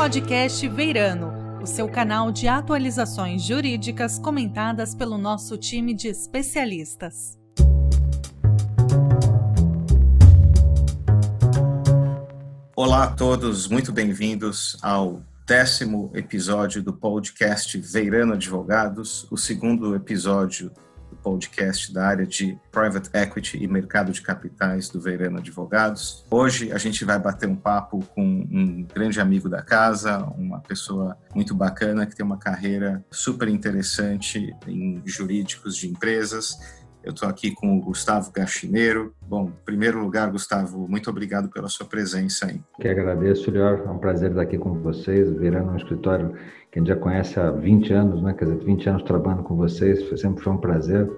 podcast Veirano, o seu canal de atualizações jurídicas comentadas pelo nosso time de especialistas. Olá a todos, muito bem-vindos ao décimo episódio do podcast Veirano Advogados, o segundo episódio podcast da área de Private Equity e Mercado de Capitais do Veirano Advogados. Hoje a gente vai bater um papo com um grande amigo da casa, uma pessoa muito bacana que tem uma carreira super interessante em jurídicos de empresas. Eu estou aqui com o Gustavo Gachineiro. Bom, em primeiro lugar, Gustavo, muito obrigado pela sua presença aí. Que agradeço, Lior. É um prazer estar aqui com vocês, virando um escritório que a gente já conhece há 20 anos, né? Quer dizer, 20 anos trabalhando com vocês, sempre foi um prazer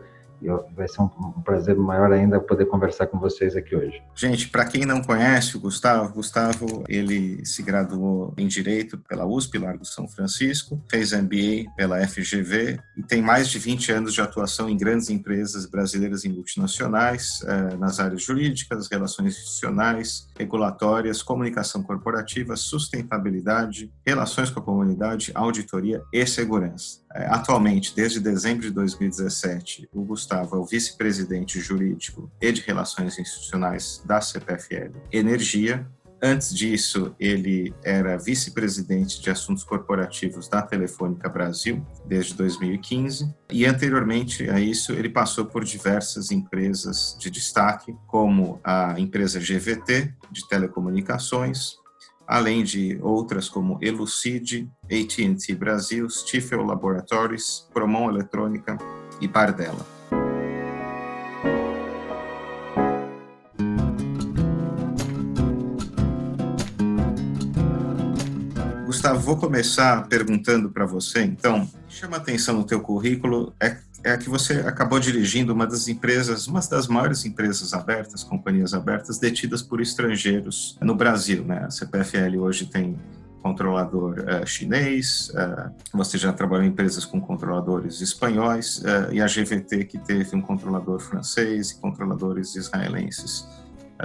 e vai ser um, prazer maior ainda poder conversar com vocês aqui hoje. Gente, para quem não conhece o Gustavo, Gustavo ele se graduou em Direito pela USP, Largo São Francisco, fez MBA pela FGV e tem mais de 20 anos de atuação em grandes empresas brasileiras e multinacionais, eh, nas áreas jurídicas, relações institucionais, regulatórias, comunicação corporativa, sustentabilidade, relações com a comunidade, auditoria e segurança. Eh, atualmente, desde dezembro de 2017, o Gustavo é o vice-presidente jurídico e de relações institucionais da CPFL Energia. Antes disso, ele era vice-presidente de assuntos corporativos da Telefônica Brasil desde 2015. E anteriormente a isso, ele passou por diversas empresas de destaque, como a empresa GVT de telecomunicações, além de outras como Elucid, AT&T Brasil, Stifel Laboratories, Promon Eletrônica e Pardella. Vou começar perguntando para você, então, chama atenção no teu currículo é, é que você acabou dirigindo uma das empresas, uma das maiores empresas abertas, companhias abertas, detidas por estrangeiros no Brasil, né? A CPFL hoje tem controlador uh, chinês, uh, você já trabalhou em empresas com controladores espanhóis, uh, e a GVT que teve um controlador francês e controladores israelenses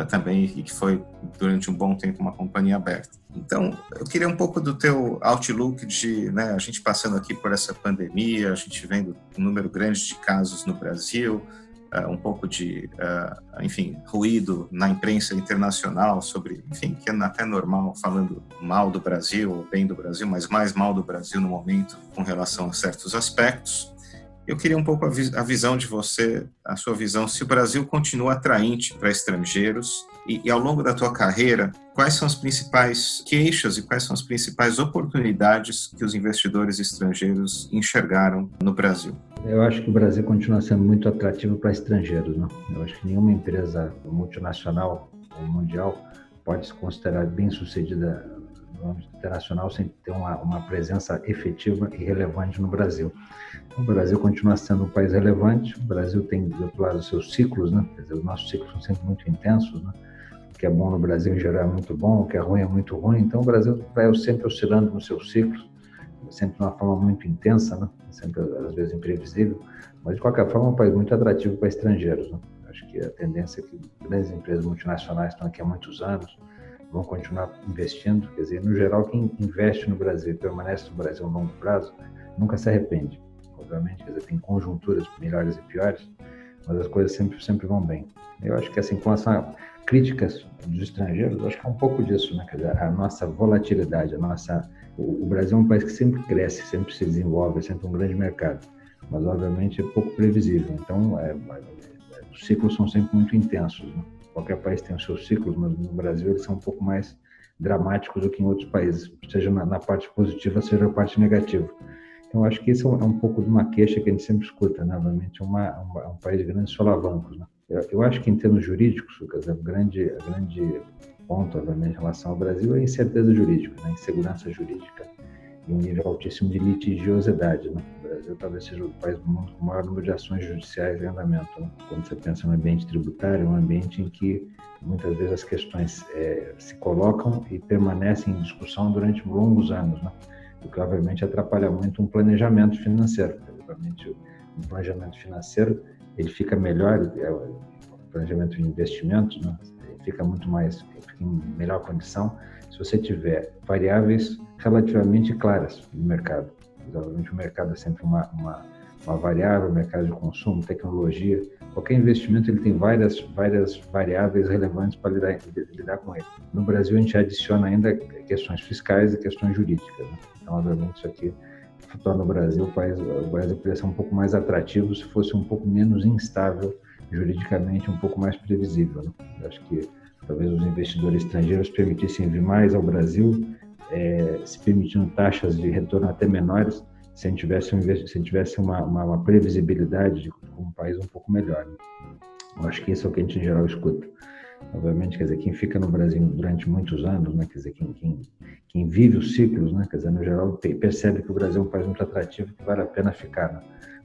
também, e que foi durante um bom tempo uma companhia aberta. Então, eu queria um pouco do teu outlook de, né, a gente passando aqui por essa pandemia, a gente vendo um número grande de casos no Brasil, uh, um pouco de, uh, enfim, ruído na imprensa internacional sobre, enfim, que é até normal falando mal do Brasil, ou bem do Brasil, mas mais mal do Brasil no momento com relação a certos aspectos. Eu queria um pouco a, a, visão de você, a sua visão, se o Brasil continua atraente para estrangeiros e, e, ao longo da tua carreira, quais são as principais queixas e quais são as principais oportunidades que os investidores estrangeiros enxergaram no Brasil? Eu acho que o Brasil continua sendo muito atrativo para estrangeiros. Não? Eu acho que nenhuma empresa multinacional ou mundial pode se considerar bem sucedida no âmbito internacional sem ter uma, uma presença efetiva e relevante no Brasil. Então, o Brasil continua sendo um país relevante, o Brasil tem, do outro lado, os seus ciclos, né? Dizer, os nossos ciclos são sempre muito intensos, né? O que é bom no Brasil, em geral, é muito bom, o que é ruim é muito ruim. Então, o Brasil vai sempre oscilando nos seus ciclos, sempre de uma forma muito intensa, né? sempre, às vezes, imprevisível, mas, de qualquer forma, é um país muito atrativo para estrangeiros. Né? Acho que a tendência é que grandes empresas multinacionais estão aqui há muitos anos, vão continuar investindo. Quer dizer, no geral, quem investe no Brasil e permanece no Brasil a longo prazo nunca se arrepende. Obviamente, quer dizer, tem conjunturas melhores e piores, mas as coisas sempre, sempre vão bem. Eu acho que, assim, com as críticas dos estrangeiros, acho que é um pouco disso, né? Quer dizer, a nossa volatilidade, a nossa... O Brasil é um país que sempre cresce, sempre se desenvolve, é sempre um grande mercado, mas, obviamente, é pouco previsível. Então, é, é, os ciclos são sempre muito intensos, né? Qualquer país tem os seus ciclos, mas no Brasil eles são um pouco mais dramáticos do que em outros países, seja na, na parte positiva, seja na parte negativa. Então, acho que isso é, é um pouco de uma queixa que a gente sempre escuta, né? Obviamente, é, uma, uma, é um país de grandes solavancos, né? Eu, eu, acho que, em termos jurídicos, Lucas, grande, grande ponto, obviamente, em relação ao Brasil é a incerteza jurídica, né? insegurança jurídica e um nível altíssimo de litigiosidade. Né? Brasil talvez seja o país do mundo com o maior número de ações judiciais em andamento. Quando você pensa no ambiente tributário, é um ambiente em que muitas vezes as questões é, se colocam e permanecem em discussão durante longos anos, né? o que obviamente atrapalha muito um planejamento financeiro. Obviamente, um planejamento financeiro ele fica melhor, é, o planejamento de investimentos, né? fica muito mais, fica em melhor condição se você tiver variáveis relativamente claras no mercado. Obviamente o mercado é sempre uma, uma, uma variável, mercado de consumo, tecnologia. Qualquer investimento ele tem várias, várias variáveis relevantes para lidar, lidar com ele. No Brasil a gente adiciona ainda questões fiscais e questões jurídicas. Né? Então, obviamente, isso aqui torna o Brasil, o, país, o Brasil poderia ser um pouco mais atrativo se fosse um pouco menos instável juridicamente, um pouco mais previsível. Né? Acho que talvez os investidores estrangeiros permitissem vir mais ao Brasil, é, se permitindo taxas de retorno até menores, se a gente tivesse, um, se tivesse uma, uma, uma, previsibilidade de um país um pouco melhor. Né? Eu acho que isso é o que a gente em geral escuta. Obviamente, quer dizer, quem fica no Brasil durante muitos anos, né, quer dizer, quem, quem, quem vive os ciclos, né, quer dizer, no geral, percebe que o Brasil é um país muito atrativo que vale a pena ficar, né?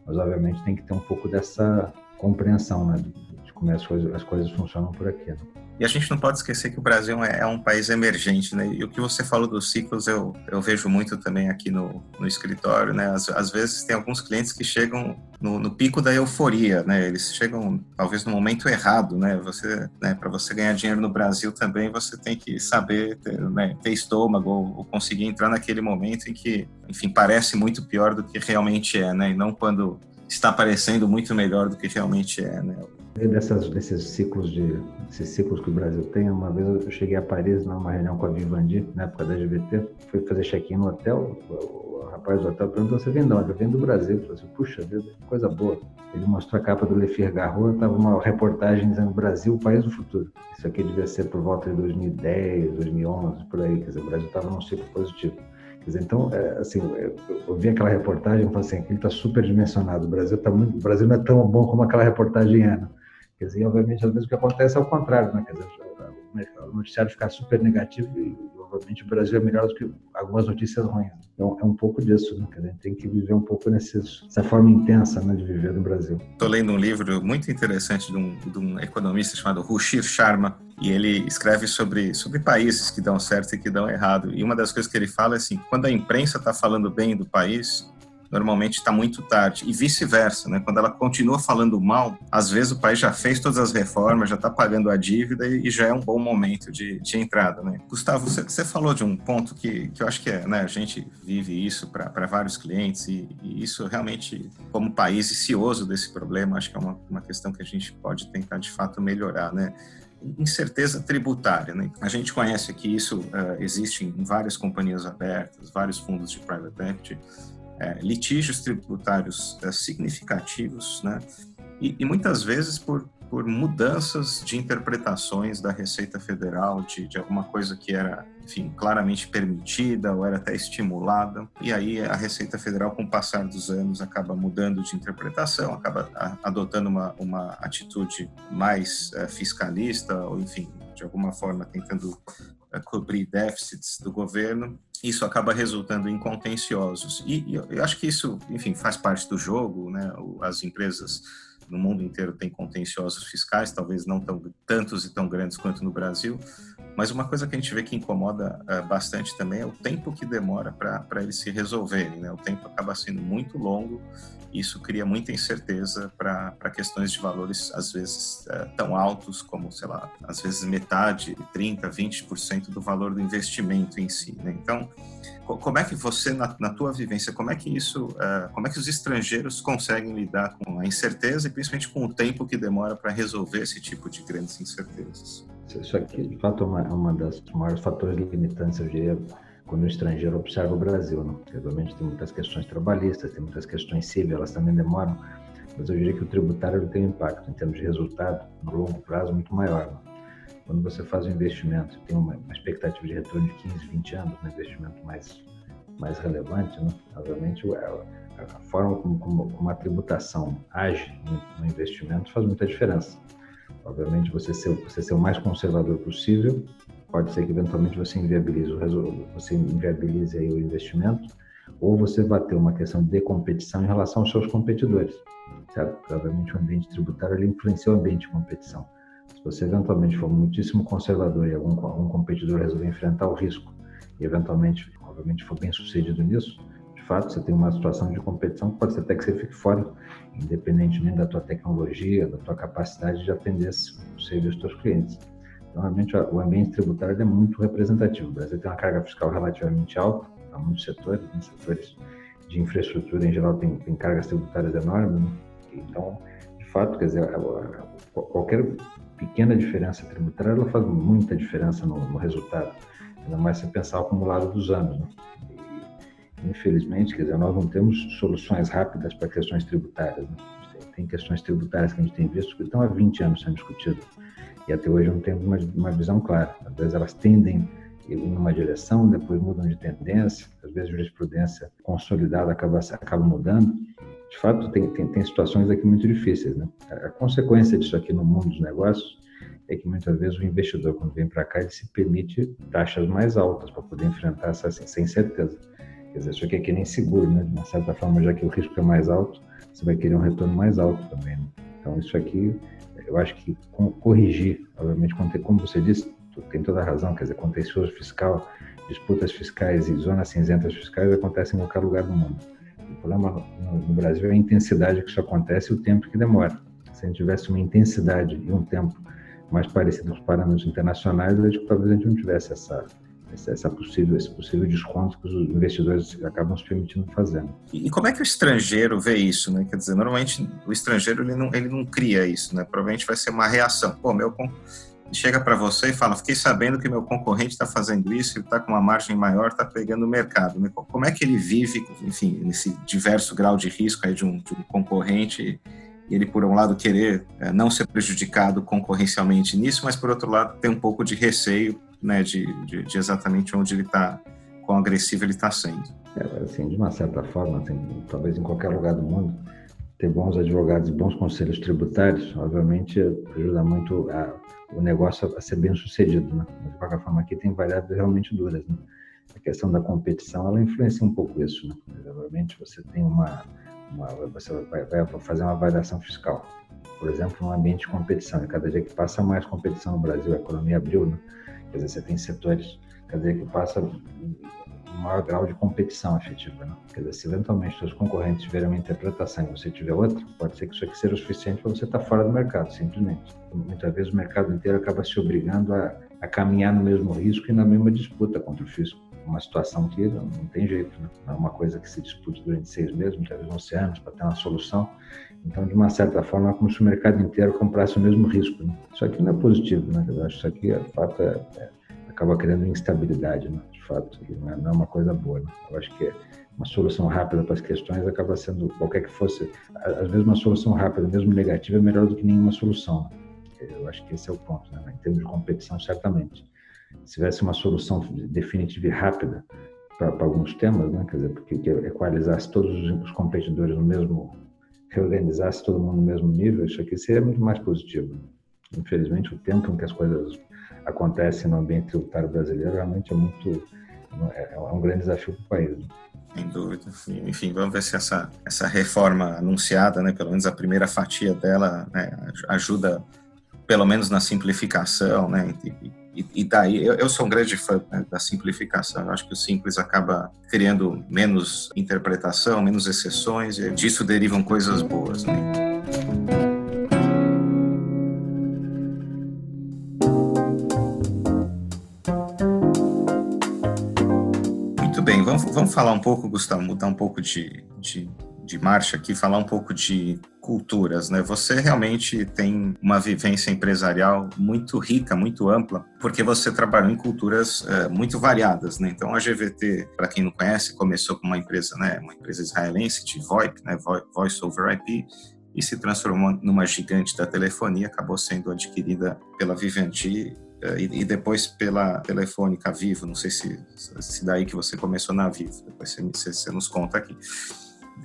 Mas, obviamente, tem que ter um pouco dessa compreensão, né, de como as coisas, as coisas funcionam por aqui. Né? E a gente não pode esquecer que o Brasil é, é, um país emergente, né? E o que você falou dos ciclos, eu, eu vejo muito também aqui no, no escritório, né? Às, às vezes tem alguns clientes que chegam no, no, pico da euforia, né? Eles chegam talvez no momento errado, né? Você, né? Para você ganhar dinheiro no Brasil também, você tem que saber ter, né? ter estômago ou, ou conseguir entrar naquele momento em que, enfim, parece muito pior do que realmente é, né? E não quando está parecendo muito melhor do que realmente é, né? Dessas, desses ciclos de esses ciclos que o Brasil tem, uma vez eu cheguei a Paris numa reunião com a Vivendi, na época da GVT, fui fazer check-in no hotel, o, rapaz do hotel perguntou, você vem de onde? Eu venho do Brasil. Eu falei assim, puxa vida, coisa boa. Ele mostrou a capa do Le Figaro, estava uma reportagem dizendo Brasil, país do futuro. Isso aqui devia ser por volta de 2010, 2011, por aí, quer dizer, o Brasil estava num ciclo positivo. Quer dizer, então, é, assim, eu vi aquela reportagem e falei assim, ele está super dimensionado, o Brasil, tá muito, o Brasil não é tão bom como aquela reportagem era. Quer dizer, obviamente, às vezes o que acontece é o contrário, né? Quer dizer, o noticiário ficar super negativo e, obviamente, o Brasil é melhor do que algumas notícias ruins. Então, é um pouco disso, né? Quer dizer, tem que viver um pouco nessa forma intensa né, de viver no Brasil. Estou lendo um livro muito interessante de um, de um economista chamado Rushir Sharma, e ele escreve sobre, sobre países que dão certo e que dão errado. E uma das coisas que ele fala é assim: quando a imprensa está falando bem do país, normalmente está muito tarde. E vice-versa, né? Quando ela continua falando mal, às vezes o país já fez todas as reformas, já está pagando a dívida e, já é um bom momento de, de entrada, né? Gustavo, você, você, falou de um ponto que, que eu acho que é, né? A gente vive isso para vários clientes e, e, isso realmente, como país cioso desse problema, acho que é uma, uma questão que a gente pode tentar de fato melhorar, né? incerteza tributária. Né? A gente conhece que isso uh, existe em várias companhias abertas, vários fundos de private equity, é, litígios tributários é, significativos, né? E, e, muitas vezes por, por mudanças de interpretações da Receita Federal, de, de alguma coisa que era, enfim, claramente permitida ou era até estimulada. E aí a Receita Federal, com o passar dos anos, acaba mudando de interpretação, acaba adotando uma, uma atitude mais é, fiscalista, ou enfim, de alguma forma tentando é, cobrir déficits do governo isso acaba resultando em contenciosos. E, e eu acho que isso, enfim, faz parte do jogo, né? As empresas no mundo inteiro têm contenciosos fiscais, talvez não tão tantos e tão grandes quanto no Brasil, mas uma coisa que a gente vê que incomoda uh, bastante também é o tempo que demora para eles se resolverem. Né? O tempo acaba sendo muito longo e isso cria muita incerteza para questões de valores, às vezes, uh, tão altos como, sei lá, às vezes metade, 30%, 20% do valor do investimento em si. Né? Então, como é que você, na, na tua vivência, como é que isso, uh, como é que os estrangeiros conseguem lidar com a incerteza e principalmente com o tempo que demora para resolver esse tipo de grandes incertezas? Isso aqui, de fato, é uma, é uma das maiores fatores limitantes, eu diria, quando o estrangeiro observa o Brasil. Né? Obviamente tem muitas questões trabalhistas, tem muitas questões civis, elas também demoram, mas eu diria que o tributário tem um impacto em termos de resultado, no longo prazo, muito maior. Né? Quando você faz um investimento, tem uma, expectativa de retorno de 15, 20 anos, um investimento mais, mais relevante, né? obviamente a, a forma como, como, como, a tributação age no, investimento faz muita diferença. Obviamente, você ser, você ser o mais conservador possível, pode ser que eventualmente você inviabilize o, você inviabilize o investimento, ou você vai ter uma questão de competição em relação aos seus competidores. Certo? Obviamente, o ambiente tributário ele influencia o ambiente de competição. Se você eventualmente for muitíssimo conservador e algum, algum competidor resolver enfrentar o risco e eventualmente, obviamente, for bem sucedido nisso, de fato, você tem uma situação de competição que pode ser até que você fique fora, independentemente da tua tecnologia, da tua capacidade de atender o serviço dos teus clientes. Normalmente o ambiente tributário é muito representativo. O Brasil tem uma carga fiscal relativamente alta para muitos setores, né? setores de infraestrutura em geral tem, tem cargas tributárias enormes. Né? Então, de fato, quer dizer, qualquer pequena diferença tributária ela faz muita diferença no, no resultado, ainda mais se pensar o acumulado dos anos. Né? Infelizmente, quer dizer, nós não temos soluções rápidas para questões tributárias. Né? Tem questões tributárias que a gente tem visto que estão há 20 anos sendo discutidas e até hoje não temos uma, uma visão clara. Às vezes elas tendem em uma direção, depois mudam de tendência, às vezes a jurisprudência consolidada acaba, acaba mudando. De fato, tem, tem, tem situações aqui muito difíceis. Né? A consequência disso aqui no mundo dos negócios é que muitas vezes o investidor, quando vem para cá, ele se permite taxas mais altas para poder enfrentar essa sem certeza. Quer dizer, isso aqui é que nem seguro, né? De uma certa forma, já que o risco é mais alto, você vai querer um retorno mais alto também. Né? Então, isso aqui, eu acho que corrigir, obviamente, como você disse, tem toda a razão, quer dizer, contencioso fiscal, disputas fiscais e zonas cinzentas fiscais acontecem em qualquer lugar do mundo. O problema no Brasil é a intensidade que isso acontece e o tempo que demora. Se a gente tivesse uma intensidade e um tempo mais parecido com os parâmetros internacionais, eu acho que talvez a gente não tivesse essa, essa possível, esse possível desconto que os investidores acabam se permitindo fazer. E como é que o estrangeiro vê isso, né? Quer dizer, normalmente o estrangeiro ele não, ele não cria isso, né? Provavelmente vai ser uma reação. Pô, meu chega para você e fala: Fiquei sabendo que meu concorrente está fazendo isso, ele está com uma margem maior, está pegando o mercado. Como é que ele vive, enfim, nesse diverso grau de risco aí de um, de um concorrente? Ele, por um lado, querer é, não ser prejudicado concorrencialmente nisso, mas, por outro lado, ter um pouco de receio né, de, de, de exatamente onde ele está, quão agressivo ele está sendo. É, assim, de uma certa forma, assim, talvez em qualquer lugar do mundo, ter bons advogados e bons conselhos tributários, obviamente, ajuda muito a, o negócio a ser bem sucedido. Né? Mas, de qualquer forma, aqui tem variáveis realmente duras. Né? A questão da competição, ela influencia um pouco isso. Né? Obviamente, você tem uma, uma você vai, vai, fazer uma avaliação fiscal. Por exemplo, um ambiente de competição. E cada dia que passa, mais competição no Brasil. A economia abriu, né? Quer dizer, você tem setores, cada dia que passa, maior grau de competição efetiva. Né? Quer dizer, se eventualmente seus concorrentes tiverem uma interpretação e você tiver outra, pode ser que isso aqui seja o suficiente para você estar fora do mercado, simplesmente. Muitas vezes o mercado inteiro acaba se obrigando a, a caminhar no mesmo risco e na mesma disputa contra o fisco. Uma situação que não, tem jeito, né? não é uma coisa que se dispute durante seis meses, muitas vezes 11 anos, para ter uma solução. Então, de uma certa forma, é como se o mercado inteiro comprasse o mesmo risco. Né? Isso aqui não é positivo, né? Eu acho que isso aqui, de fato, é, é, acaba criando instabilidade. Né? fato, não é, não é uma coisa boa. Né? Eu acho que uma solução rápida para as questões acaba sendo, qualquer que fosse, às vezes uma solução rápida, mesmo negativa, é melhor do que nenhuma solução. Né? Eu acho que esse é o ponto, né? em termos de competição, certamente. Se tivesse uma solução definitiva e rápida para, alguns temas, né? quer dizer, porque equalizasse todos os competidores no mesmo, reorganizasse todo mundo no mesmo nível, isso aqui seria muito mais positivo. Infelizmente, o tempo em que as coisas acontece no ambiente tributário brasileiro realmente é muito é, é um grande desafio para o país. Né? Sem dúvida. Enfim, vamos ver se essa, essa reforma anunciada, né, pelo menos a primeira fatia dela, né, ajuda pelo menos na simplificação, né, e, e, daí, eu, eu, sou um grande fã né, da simplificação, eu acho que o simples acaba criando menos interpretação, menos exceções, e disso derivam coisas boas, né. vamos falar um pouco, Gustavo, mudar um pouco de, de, de, marcha aqui, falar um pouco de culturas, né? Você realmente tem uma vivência empresarial muito rica, muito ampla, porque você trabalhou em culturas é, muito variadas, né? Então a GVT, para quem não conhece, começou com uma empresa, né? Uma empresa israelense de VoIP, né? Voice over IP, e se transformou numa gigante da telefonia, acabou sendo adquirida pela Vivendi eh, e, depois pela telefônica Vivo, não sei se, se daí que você começou na Vivo, depois você, você nos conta aqui.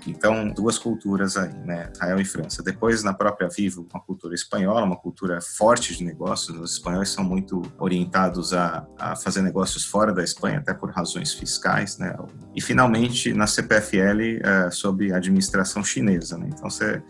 Então, duas culturas aí, né? Israel e França. Depois, na própria Vivo, uma cultura espanhola, uma cultura forte de negócios. Os espanhóis são muito orientados a, a fazer negócios fora da Espanha, até por razões fiscais, né? E, finalmente, na CPFL, é, sob administração chinesa, né? Então, você,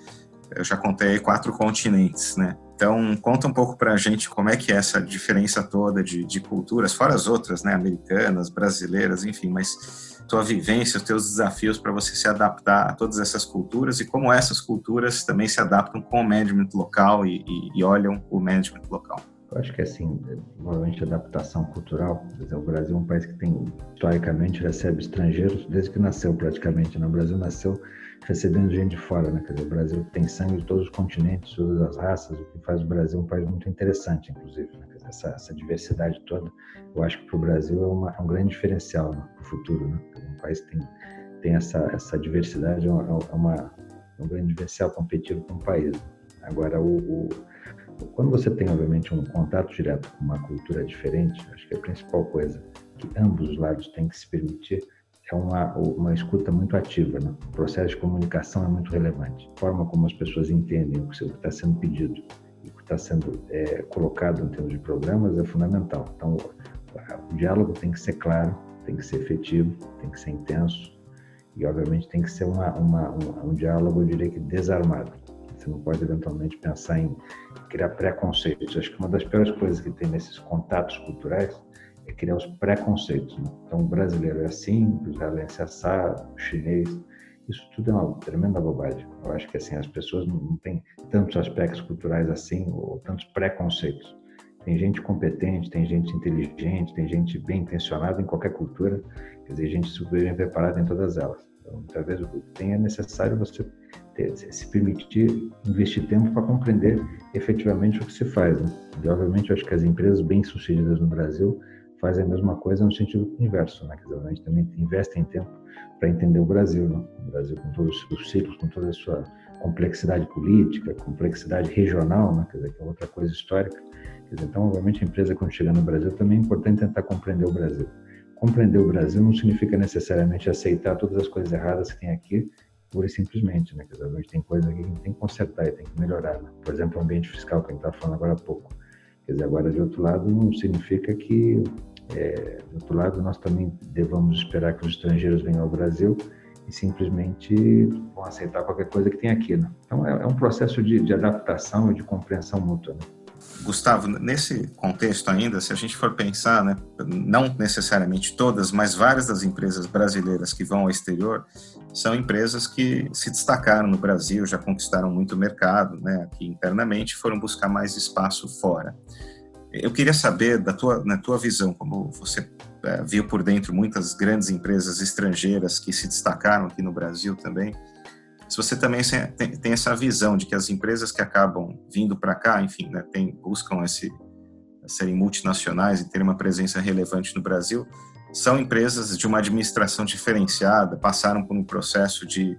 eu já contei quatro continentes, né? Então, conta um pouco para a gente como é que é essa diferença toda de, de culturas, fora as outras, né, americanas, brasileiras, enfim, mas tua vivência, os teus desafios para você se adaptar a todas essas culturas e como essas culturas também se adaptam com o management local e, e, e olham o management local. Eu acho que assim, provavelmente adaptação cultural. O Brasil é um país que tem historicamente recebe estrangeiros desde que nasceu praticamente. Né? O Brasil nasceu recebendo gente de fora, né? Quer dizer, o Brasil tem sangue de todos os continentes, todas as raças, o que faz o Brasil um país muito interessante, inclusive. Né? Essa, essa, diversidade toda, eu acho que para o Brasil é, uma, é, um grande diferencial né? para o futuro. Né? Um país tem, tem essa, essa diversidade, é uma, é uma, é um grande diferencial competitivo para um país. Né? Agora, o, o quando você tem, obviamente, um contato direto com uma cultura diferente, acho que a principal coisa que ambos os lados têm que se permitir é uma, uma escuta muito ativa. Né? O processo de comunicação é muito relevante. A forma como as pessoas entendem o que está sendo pedido o está sendo é, colocado em termos de programas é fundamental. Então, o diálogo tem que ser claro, tem que ser efetivo, tem que ser intenso e, obviamente, tem que ser uma, uma, um, um diálogo, eu diria que desarmado. Você não pode, eventualmente, pensar em criar preconceitos. Acho que uma das piores coisas que tem nesses contatos culturais é criar os preconceitos. Né? Então, o brasileiro é assim, o israelense é assado, o chinês. Isso tudo é uma tremenda bobagem. Eu acho que assim as pessoas não têm tantos aspectos culturais assim ou tantos preconceitos. Tem gente competente, tem gente inteligente, tem gente bem intencionada em qualquer cultura, quer dizer, gente super bem preparada em todas elas. Então, muitas vezes o que tem é necessário você ter, se permitir investir tempo para compreender efetivamente o que se faz. Né? E, obviamente, eu acho que as empresas bem-sucedidas no Brasil fazem a mesma coisa no sentido inverso. Né? Quer dizer, a gente também investe em tempo para entender o Brasil. Né? O Brasil com todos os ciclos, com toda a sua complexidade política, complexidade regional, né? quer dizer, que é outra coisa histórica. Dizer, então, obviamente, a empresa, quando chega no Brasil, também é importante tentar compreender o Brasil compreender o Brasil não significa necessariamente aceitar todas as coisas erradas que tem aqui, pura e simplesmente, né? Quer dizer, a gente tem coisas aqui que a gente tem que consertar e tem que melhorar, né? Por exemplo, o ambiente fiscal que a gente estava falando agora há pouco. Quer dizer, agora, de outro lado, não significa que, é, de outro lado, nós também devamos esperar que os estrangeiros venham ao Brasil e simplesmente vão aceitar qualquer coisa que tem aqui, né? Então, é, é um processo de, de adaptação e de compreensão mútua, né? Gustavo, nesse contexto ainda, se a gente for pensar, né, não necessariamente todas, mas várias das empresas brasileiras que vão ao exterior são empresas que se destacaram no Brasil, já conquistaram muito mercado, né, aqui internamente, foram buscar mais espaço fora. Eu queria saber da tua, na tua visão, como você é, viu por dentro muitas grandes empresas estrangeiras que se destacaram aqui no Brasil também, se você também tem, essa visão de que as empresas que acabam vindo para cá, enfim, né, tem, buscam esse, serem multinacionais e terem uma presença relevante no Brasil, são empresas de uma administração diferenciada, passaram por um processo de,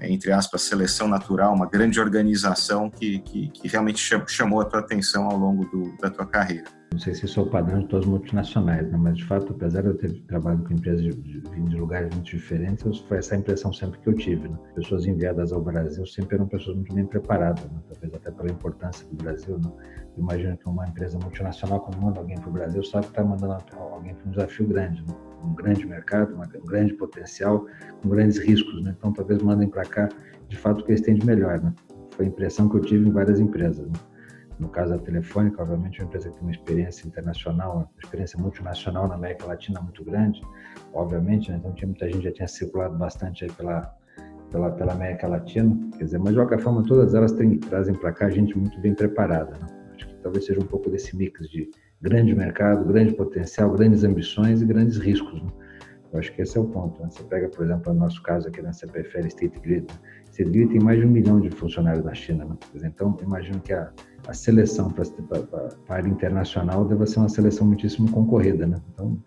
entre aspas, seleção natural, uma grande organização que, que, que realmente chamou a tua atenção ao longo do, da tua carreira. Não sei se isso é o padrão de todas as multinacionais, né? mas de fato, apesar de eu ter trabalhado com empresas de, de, de lugares muito diferentes, foi essa impressão sempre que eu tive. Né? Pessoas enviadas ao Brasil sempre eram pessoas muito bem preparadas, né? talvez até pela importância do Brasil. Né? Eu imagino que uma empresa multinacional, quando manda alguém para o Brasil, sabe que está mandando alguém para um desafio grande, né? um grande mercado, um grande potencial, com grandes riscos. Né? Então, talvez mandem para cá, de fato, o que eles têm de melhor. Né? Foi a impressão que eu tive em várias empresas. Né? No caso da Telefônica, obviamente, é uma empresa que tem uma experiência internacional, uma experiência multinacional na América Latina muito grande, obviamente, né? então tinha muita gente já tinha circulado bastante aí pela, pela, pela América Latina, quer dizer, mas de qualquer forma, todas elas têm, trazem para cá gente muito bem preparada. Né? Acho que talvez seja um pouco desse mix de grande mercado, grande potencial, grandes ambições e grandes riscos. Né? Eu acho que esse é o ponto. Né? Você pega, por exemplo, no nosso caso aqui na CPFL State Grid. Grid tem mais de um milhão de funcionários na China. Né? Então, imagino que a, a seleção para a área internacional deve ser uma seleção muitíssimo concorrida. Né? Então,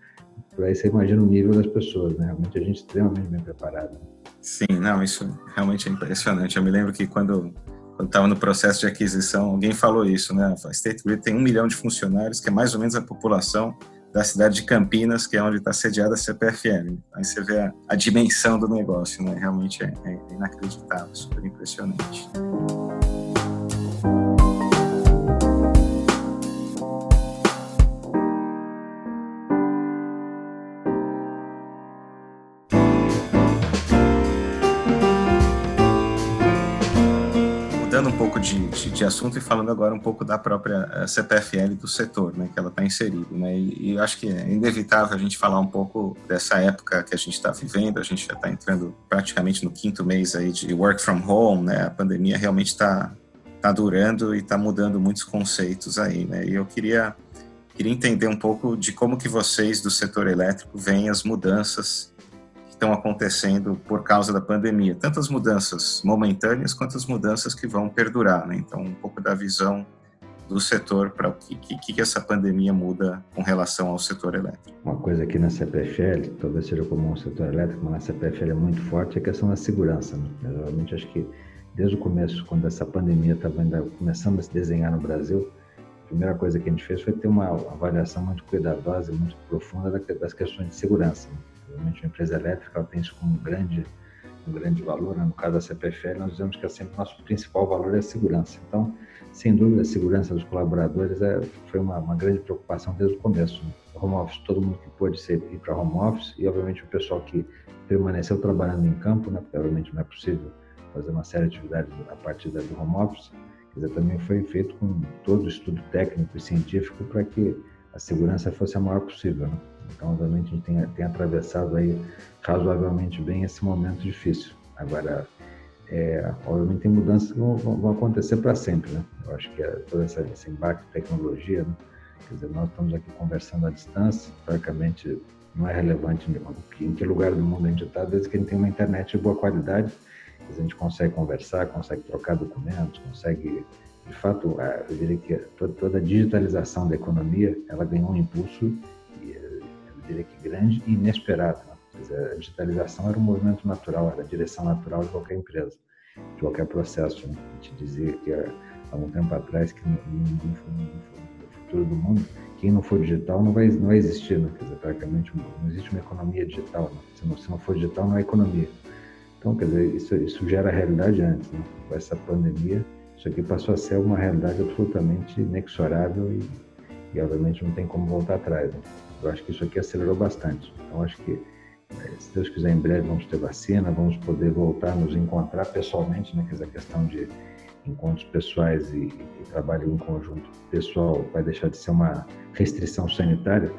por aí você imagina o nível das pessoas. Né? Realmente a gente é extremamente bem preparado. Sim, não, isso realmente é impressionante. Eu me lembro que quando quando estava no processo de aquisição, alguém falou isso, né? A State Grid tem um milhão de funcionários, que é mais ou menos a população da cidade de Campinas, que é onde está sediada a CPFL. Aí você vê a, a dimensão do negócio, né? Realmente é, é inacreditável, super impressionante. De, assunto e falando agora um pouco da própria eh, CPFL do setor, né, que ela está inserida, né, e, e acho que é inevitável a gente falar um pouco dessa época que a gente está vivendo, a gente já está entrando praticamente no quinto mês aí de work from home, né, a pandemia realmente está está durando e está mudando muitos conceitos aí, né? E eu queria queria entender um pouco de como que vocês do setor elétrico veem as mudanças estão acontecendo por causa da pandemia, tanto as mudanças momentâneas quanto as mudanças que vão perdurar, né? Então, um pouco da visão do setor para o que, que, que, essa pandemia muda com relação ao setor elétrico. Uma coisa aqui na CPFL, talvez seja comum ao setor elétrico, mas na CPFL é muito forte, é a questão da segurança. Né? Realmente acho que desde o começo, quando essa pandemia estava começando a se desenhar no Brasil, a primeira coisa que a gente fez foi ter uma avaliação muito cuidadosa muito profunda das questões de segurança. Né? Realmente, a empresa elétrica tem isso como um grande, um grande valor. Né? No caso da CPFL, nós dizemos que é sempre nosso principal valor é a segurança. Então, sem dúvida, a segurança dos colaboradores é, foi uma, uma, grande preocupação desde o começo. Home office, todo mundo que pôde ser, ir para home office e, obviamente, o pessoal que permaneceu trabalhando em campo, né? porque, obviamente, não é possível fazer uma série de atividades a partir do home office. Quer dizer, também foi feito com todo o estudo técnico e científico para que a segurança fosse a maior possível. Né? Então, obviamente, a gente tem, tem atravessado aí razoavelmente bem esse momento difícil. Agora, é, obviamente tem mudanças que vão, vão acontecer para sempre, né? Eu acho que é todo essa, esse embarque de tecnologia, né? quer dizer, nós estamos aqui conversando à distância, francamente não é relevante em que lugar do mundo a gente está, desde que a gente tem uma internet de boa qualidade, a gente consegue conversar, consegue trocar documentos, consegue, de fato, eu diria que toda a digitalização da economia, ela ganhou um impulso, diria que grande e inesperado, né? a digitalização era um movimento natural, era a direção natural de qualquer empresa, de qualquer processo. Né? A gente dizia que há um tempo atrás que no, futuro do mundo, quem não for digital não vai, não vai existir, né? quer dizer, praticamente não existe uma economia digital. Né? Se, não, se não for digital, não é economia. Então, quer dizer, isso, isso gera realidade antes. Né? Com essa pandemia, isso aqui passou a ser uma realidade absolutamente inexorável e, e obviamente, não tem como voltar atrás. Né? Eu acho que isso aqui acelerou bastante. Então, acho que se Deus quiser, em breve vamos ter vacina, vamos poder voltar a nos encontrar pessoalmente, né? A questão de encontros pessoais e, e, trabalho em conjunto pessoal vai deixar de ser uma restrição sanitária.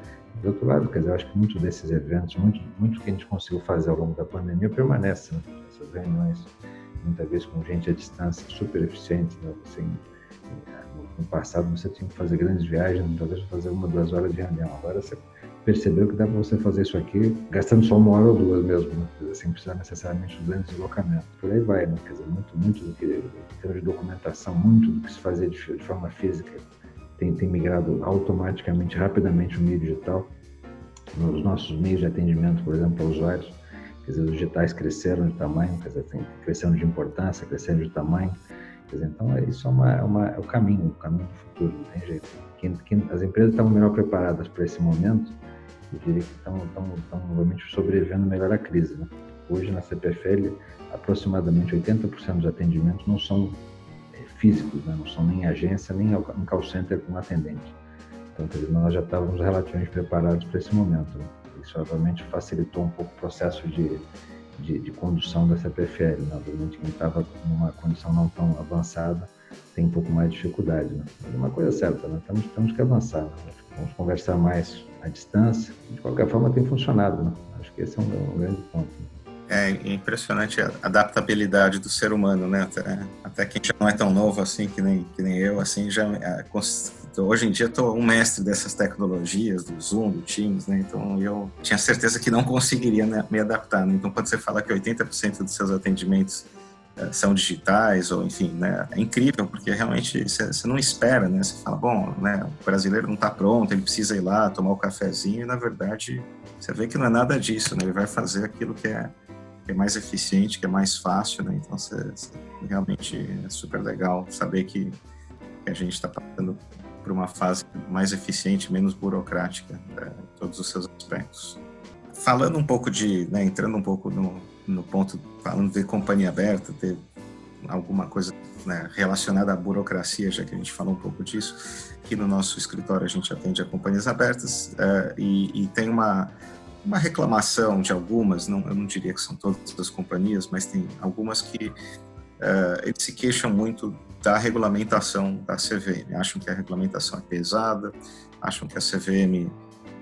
Do outro lado, quer dizer, eu acho que muitos desses eventos, muito, muito que a gente conseguiu fazer ao longo da pandemia permanece, né? Essas reuniões, muitas vezes com gente à distância, super eficientes, né? Assim, no passado você tinha que fazer grandes viagens, muitas vezes fazer uma, duas horas de reunião. Agora você percebeu que dá para você fazer isso aqui gastando só uma hora ou duas mesmo, né? sem precisar necessariamente de grandes deslocamentos. Por aí vai, né? Quer dizer, muito, muito do que, em termos de documentação, muito do que se fazia de, de forma física tem, tem migrado automaticamente, rapidamente o meio digital. Nos nossos meios de atendimento, por exemplo, para usuários, quer dizer, os digitais cresceram de tamanho, quer dizer, cresceram de importância, cresceram de tamanho. Então, é, isso é, uma, é, uma, é o caminho, o caminho do futuro, não tem jeito. Quem, quem, as empresas estão melhor preparadas para esse momento, eu diria que estão, realmente sobrevivendo melhor à crise. Né? Hoje, na CPFL, aproximadamente 80% dos atendimentos não são é, físicos, né? não são nem agência, nem um call center com atendente. Então, nós já estávamos relativamente preparados para esse momento. Né? Isso, obviamente, facilitou um pouco o processo de, de, de condução da CPFL. Né? Obviamente, quem estava numa condição não tão avançada tem um pouco mais de dificuldade. Né? Mas é uma coisa certa, né? temos, temos que avançar. Né? Vamos conversar mais à distância. De qualquer forma, tem funcionado. Né? Acho que esse é um, um grande ponto. É impressionante a adaptabilidade do ser humano, né? Até, até quem já não é tão novo assim que nem, que nem eu, assim, já é, hoje em dia estou um mestre dessas tecnologias, do Zoom, do Teams, né? Então eu tinha certeza que não conseguiria né, me adaptar. Né? Então quando você fala que 80% dos seus atendimentos uh, são digitais ou enfim, né? É incrível porque realmente você não espera, né? Você fala, bom, né? O brasileiro não está pronto, ele precisa ir lá tomar o um cafezinho e na verdade você vê que não é nada disso, né? Ele vai fazer aquilo que é que é mais eficiente, que é mais fácil, né? Então, você, você, realmente é super legal saber que, que a gente está passando por uma fase mais eficiente, menos burocrática, né, em todos os seus aspectos. Falando um pouco de, né, entrando um pouco no, no ponto, falando de companhia aberta, ter alguma coisa né, relacionada à burocracia, já que a gente falou um pouco disso, aqui no nosso escritório a gente atende a companhias abertas uh, e, e tem uma uma reclamação de algumas, não, eu não diria que são todas as companhias, mas tem algumas que uh, eles se queixam muito da regulamentação da CVM, acham que a regulamentação é pesada, acham que a CVM, uh,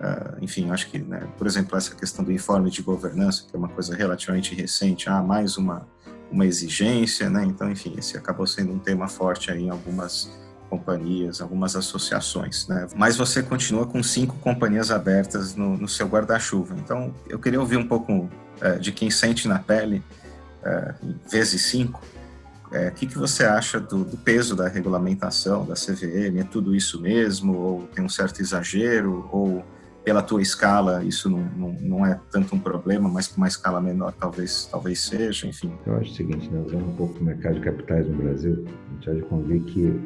eh, enfim, acho que, né, por exemplo, essa questão do informe de governança, que é uma coisa relativamente recente, ah, mais uma uma exigência, né? Então, enfim, esse acabou sendo um tema forte aí em algumas companhias, algumas associações, né? Mas você continua com cinco companhias abertas no, no seu guarda-chuva. Então, eu queria ouvir um pouco é, de quem sente na pele, é, vezes cinco, é, o que, que você acha do, do, peso da regulamentação da CVM? É tudo isso mesmo? Ou tem um certo exagero? Ou pela tua escala isso não, não, não é tanto um problema, mas com uma escala menor talvez, talvez seja, enfim? Eu acho o seguinte, né, olhando um pouco o mercado de capitais no Brasil, a gente pode convir que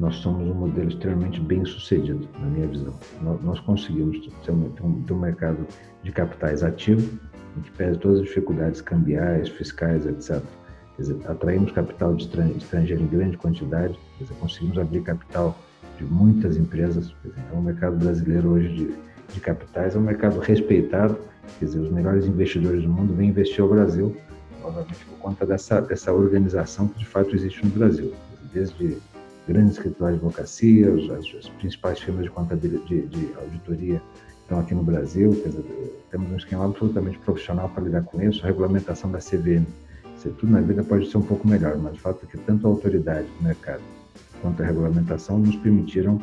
nós somos um modelo extremamente bem sucedido, na minha visão. Nós, nós conseguimos ter um, ter um, mercado de capitais ativo, em que pese todas as dificuldades cambiais, fiscais, etc. Quer dizer, atraímos capital de estrangeiro em grande quantidade, quer dizer, conseguimos abrir capital de muitas empresas. Dizer, então, o mercado brasileiro hoje de, de capitais é um mercado respeitado, quer dizer, os melhores investidores do mundo vêm investir ao Brasil, obviamente por conta dessa, dessa organização que de fato existe no Brasil. Desde grandes escritórios de advocacia, as, as principais firmas de contabilidade, de, de, auditoria estão aqui no Brasil, dizer, temos um esquema absolutamente profissional para lidar com isso, a regulamentação da CVM. Dizer, tudo na vida pode ser um pouco melhor, mas o fato é que tanto a autoridade do mercado quanto a regulamentação nos permitiram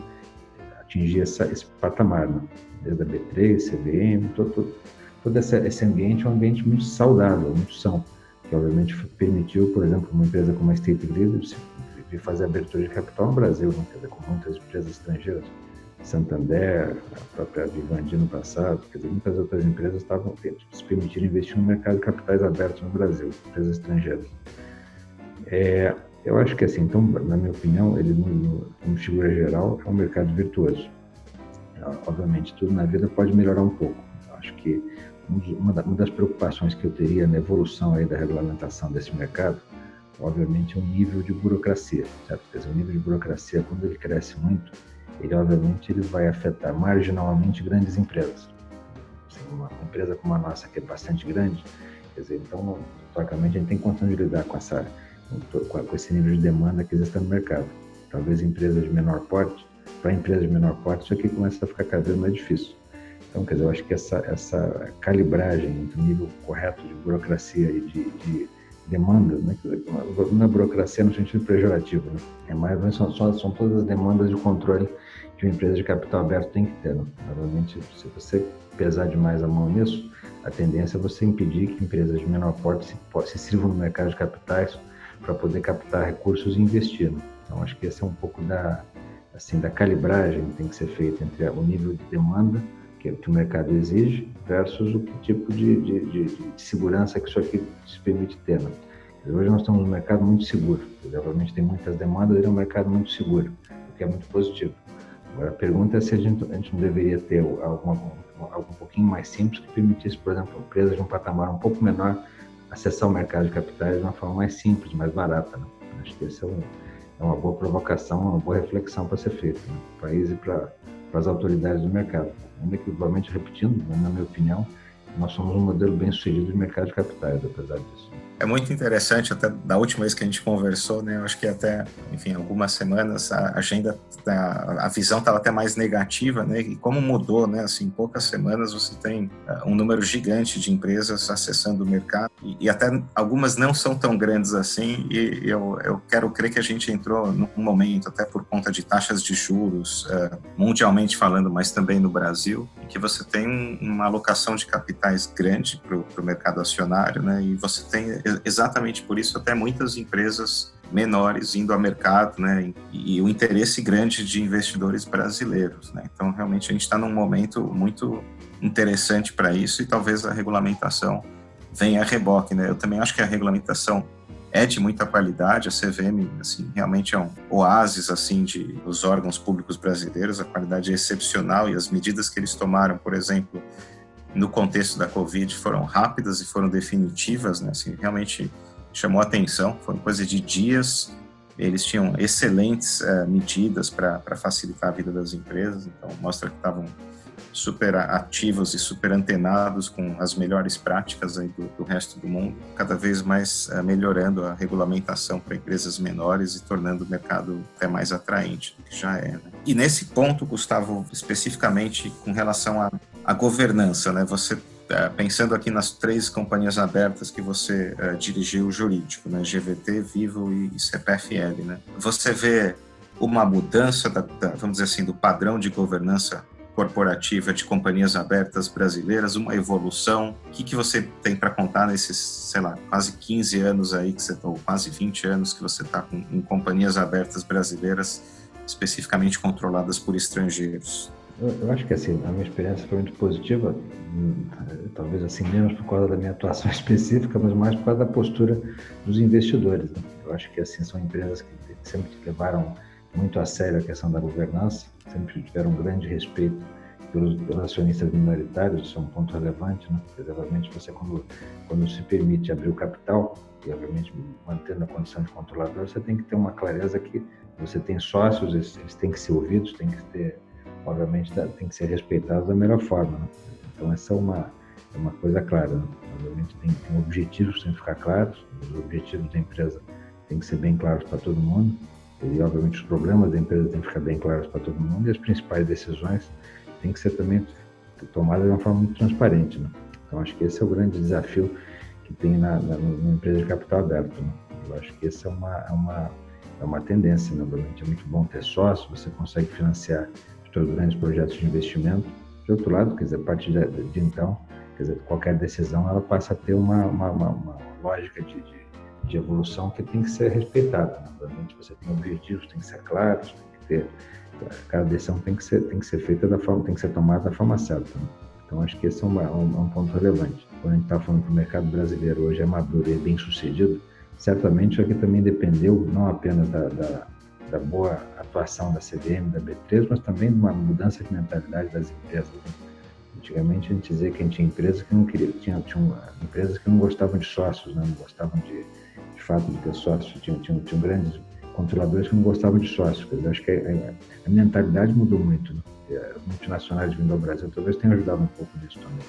atingir essa, esse patamar, né? desde a B3, CVM, todo, todo, todo esse, ambiente é um ambiente muito saudável, muito são, que obviamente permitiu, por exemplo, uma empresa como a State Leader de fazer abertura de capital no Brasil, né? dizer, com muitas empresas estrangeiras, Santander, a própria Vivendi no passado, quer dizer, muitas outras empresas estavam se permitindo investir no mercado de capitais abertos no Brasil, empresas estrangeiras. É, eu acho que assim, então, na minha opinião, ele, como figura geral, é um mercado virtuoso. Obviamente, tudo na vida pode melhorar um pouco. Eu acho que uma das preocupações que eu teria na evolução aí da regulamentação desse mercado obviamente, um nível de burocracia, certo? Quer dizer, o nível de burocracia, quando ele cresce muito, ele, obviamente, ele vai afetar marginalmente grandes empresas. Assim, uma empresa como a nossa, que é bastante grande, quer dizer, então, historicamente, a gente tem condição de lidar com, essa, com esse nível de demanda que existe no mercado. Talvez empresas de menor porte, para empresas de menor porte, isso aqui começa a ficar cada vez mais difícil. Então, quer dizer, eu acho que essa, essa calibragem entre o nível correto de burocracia e de, de demandas, né? na burocracia no sentido pejorativo, né? é mais são, são todas as demandas de controle que uma empresa de capital aberto tem que ter. Né? Normalmente, se você pesar demais a mão nisso, a tendência é você impedir que empresas de menor porte se, se sirvam no mercado de capitais para poder captar recursos e investir. Né? Então, acho que esse é um pouco da, assim, da calibragem que tem que ser feita entre o nível de demanda que, que o mercado exige versus o tipo de, de, de, de, segurança que isso aqui se permite ter. Né? Hoje nós estamos num mercado muito seguro. Obviamente tem muitas demandas, ele é um mercado muito seguro, o que é muito positivo. Agora a pergunta é se a gente, a gente não deveria ter alguma, algo um pouquinho mais simples que permitisse, por exemplo, empresas de um patamar um pouco menor acessar o mercado de capitais de uma forma mais simples, mais barata. Né? Acho que essa é, um, é, uma boa provocação, uma boa reflexão para ser feita né? para o país e para para as autoridades do mercado. Ainda que, obviamente, repetindo, na minha opinião, nós somos um modelo bem sucedido de mercado de capitais, apesar disso é muito interessante, até da última vez que a gente conversou, né? Eu acho que até, enfim, algumas semanas a agenda, a, a visão estava até mais negativa, né? E como mudou, né? Assim, em poucas semanas você tem uh, um número gigante de empresas acessando o mercado e, e, até algumas não são tão grandes assim. E eu, eu quero crer que a gente entrou num momento, até por conta de taxas de juros, uh, mundialmente falando, mas também no Brasil, que você tem um, uma alocação de capitais grande para o mercado acionário, né? E você tem exatamente por isso até muitas empresas menores indo ao mercado, né, e, o interesse grande de investidores brasileiros, né. Então, realmente a gente está num momento muito interessante para isso e talvez a regulamentação venha a reboque, né. Eu também acho que a regulamentação é de muita qualidade, a CVM, assim, realmente é um oásis, assim, de os órgãos públicos brasileiros, a qualidade é excepcional e as medidas que eles tomaram, por exemplo, no contexto da Covid foram rápidas e foram definitivas, né? Assim, realmente chamou atenção, foram coisa de dias. Eles tinham excelentes uh, medidas para facilitar a vida das empresas, então mostra que estavam super ativos e super antenados com as melhores práticas aí do, do resto do mundo, cada vez mais uh, melhorando a regulamentação para empresas menores e tornando o mercado até mais atraente do que já é. Né? E nesse ponto, Gustavo, especificamente com relação a a governança, né? Você é, pensando aqui nas três companhias abertas que você uh, dirigiu jurídico, né, GVT, Vivo e CPFL, né? Você vê uma mudança, da, da, vamos dizer assim, do padrão de governança corporativa de companhias abertas brasileiras, uma evolução. O que, que você tem para contar nesses, sei lá, quase 15 anos aí que você ou quase 20 anos que você está em companhias abertas brasileiras, especificamente controladas por estrangeiros? Eu, acho que assim, a minha experiência foi muito positiva, hum, talvez assim menos por causa da minha atuação específica, mas mais por causa da postura dos investidores. Né? Eu acho que assim são empresas que sempre levaram muito a sério a questão da governança, sempre tiveram um grande respeito pelos, pelos acionistas minoritários, isso é um ponto relevante, né? Porque, você, quando, quando se permite abrir o capital, e obviamente mantendo a condição de controlador, você tem que ter uma clareza que você tem sócios, eles, eles têm que ser ouvidos, têm que ter, obviamente, tem que ser respeitados da melhor forma, né? Então, essa é uma, é uma coisa clara, né? Obviamente, tem, tem objetivos que têm que ficar claros, os objetivos da empresa têm que ser bem claros para todo mundo, e, obviamente, os problemas da empresa têm que ficar bem claros para todo mundo e as principais decisões têm que ser também tomadas de uma forma muito transparente. Né? Então, acho que esse é o grande desafio que tem na, na, na empresa de capital aberto. Né? Eu acho que essa é uma, é uma, é uma tendência. Né? Obviamente, é muito bom ter sócio, você consegue financiar os seus grandes projetos de investimento. De outro lado, quer dizer, a partir de, de então, quer dizer, qualquer decisão ela passa a ter uma, uma, uma, uma lógica de, de de evolução que tem que ser respeitada. Obviamente você tem objetivos, tem que ser claros, tem que ter cada decisão tem que ser tem que ser feita da forma tem que ser tomada da forma certa. Né? Então acho que esse é, um, é um, ponto relevante. Quando a gente está falando que o mercado brasileiro hoje é maduro e bem sucedido, certamente isso aqui também dependeu não apenas da, da, da boa atuação da CVM, da B3, mas também de uma mudança de mentalidade das empresas. Né? Antigamente a gente dizia que a gente tinha empresas que não queriam, tinha, tinha empresas que não gostavam de sócios, né? não gostavam de fato de ter sócios, tinham, tinham, tinham grandes controladores que não gostavam de sócios. Dizer, acho que a, a, mentalidade mudou muito. Né? Multinacionais vindo ao Brasil talvez tenham ajudado um pouco nisso também.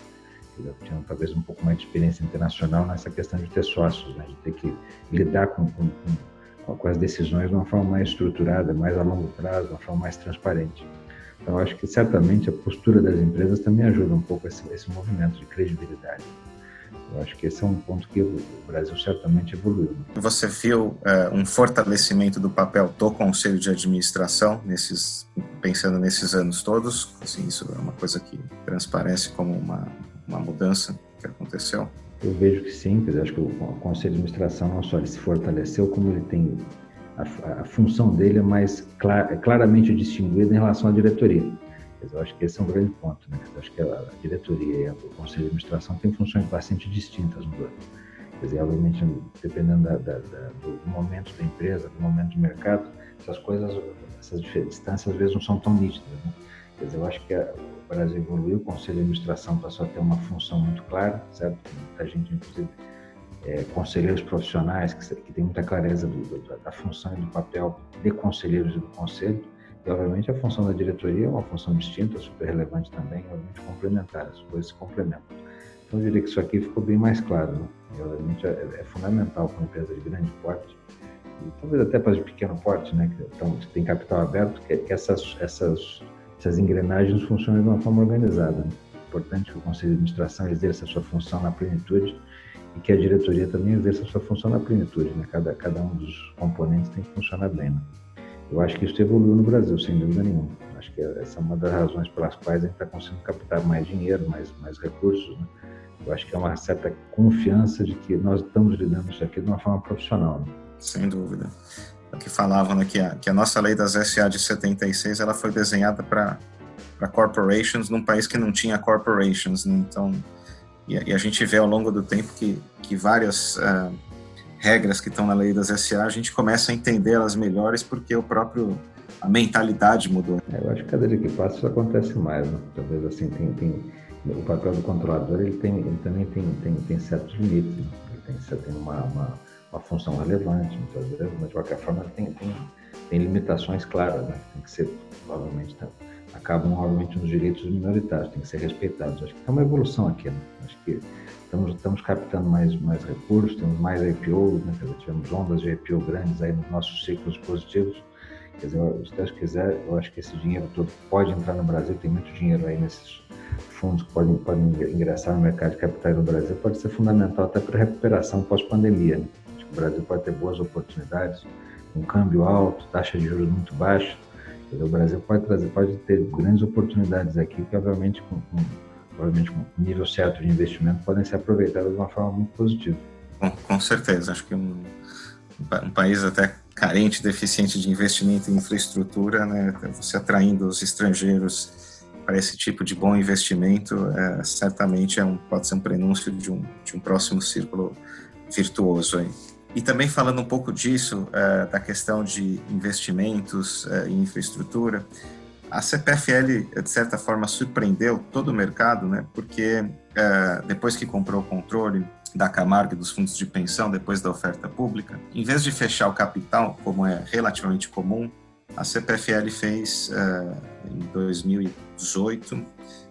Dizer, tinham talvez um pouco mais de experiência internacional nessa questão de ter sócios, né? de ter que lidar com, com, com as decisões de uma forma mais estruturada, mais a longo prazo, de uma forma mais transparente. Então, acho que certamente a postura das empresas também ajuda um pouco esse, esse movimento de credibilidade. Eu acho que esse é um ponto que o Brasil certamente evoluiu. Você viu é, um fortalecimento do papel do Conselho de Administração nesses, pensando nesses anos todos? Assim, isso é uma coisa que transparece como uma, uma mudança que aconteceu? Eu vejo que sim, quer dizer, acho que o Conselho de Administração não só ele se fortaleceu, como ele tem a, a função dele é mais clar, é claramente distinguida em relação à diretoria. Eu acho que esse é um grande ponto. Né? Eu acho que a diretoria e o conselho de administração têm funções bastante distintas no dois. Quer dizer, obviamente, dependendo da, da, da, do momento da empresa, do momento do mercado, essas coisas, essas distâncias às vezes não são tão nítidas. Né? Quer dizer, eu acho que o Brasil evoluiu, o conselho de administração passou a ter uma função muito clara, certo? Muita gente, inclusive, é, conselheiros profissionais que, que tem muita clareza do, do, da função e do papel de conselheiros do conselho e, obviamente, a função da diretoria é uma função distinta, super relevante também, obviamente complementar, as coisas se complementam. Então, eu diria que isso aqui ficou bem mais claro. Né? E, obviamente, é, é fundamental para uma empresa de grande porte, e talvez até para de pequeno porte, né? que então, tem capital aberto, que, que essas, essas, essas engrenagens funcionem de uma forma organizada. É importante que o Conselho de Administração exerça a sua função na plenitude e que a diretoria também exerça a sua função na plenitude. Né? Cada, cada um dos componentes tem que funcionar bem. Né? Eu acho que isso evoluiu no Brasil, sem dúvida nenhuma. Acho que essa é uma das razões pelas quais a gente está conseguindo captar mais dinheiro, mais, mais recursos. Né? Eu acho que é uma certa confiança de que nós estamos lidando isso aqui de uma forma profissional. Né? Sem dúvida. Que falavam né, que, a, que a nossa lei das SA de 76 ela foi desenhada para corporations num país que não tinha corporations. Né? Então, e, e, a gente vê ao longo do tempo que, que várias. Uh, regras que estão na lei das SA, a gente começa a entender elas melhores porque o próprio a mentalidade mudou. É, eu acho que cada dia que passa isso acontece mais, né? talvez assim tem, tem o papel do controlador ele tem ele também tem tem, tem certos limites, né? ele tem, tem uma, uma, uma, função relevante muitas vezes, mas de qualquer forma tem, tem, tem limitações claras, né? tem que ser provavelmente tá, acabam obviamente nos direitos minoritários, tem que ser respeitados. Acho que tem uma evolução aqui, né? acho que estamos, estamos captando mais, mais recursos, temos mais IPOs, né? tivemos ondas de IPO grandes aí nos nossos ciclos positivos, Quer dizer, se Deus quiser, eu acho que esse dinheiro todo pode entrar no Brasil, tem muito dinheiro aí nesses fundos que podem, podem ingressar no mercado de capitais no Brasil, pode ser fundamental até para a recuperação pós-pandemia. Né? O Brasil pode ter boas oportunidades, um câmbio alto, taxa de juros muito baixa. O Brasil pode, trazer, pode ter grandes oportunidades aqui, que obviamente com, com, obviamente com nível certo de investimento podem ser aproveitadas de uma forma muito positiva. Com, com certeza, acho que um, um país até carente, deficiente de investimento em infraestrutura, né, você atraindo os estrangeiros para esse tipo de bom investimento, é, certamente é um, pode ser um prenúncio de um, de um próximo círculo virtuoso aí. E também falando um pouco disso, é, da questão de investimentos é, em infraestrutura, a CPFL, de certa forma, surpreendeu todo o mercado, né? porque é, depois que comprou o controle da Camargo e dos fundos de pensão, depois da oferta pública, em vez de fechar o capital, como é relativamente comum, a CPFL fez, em 2018,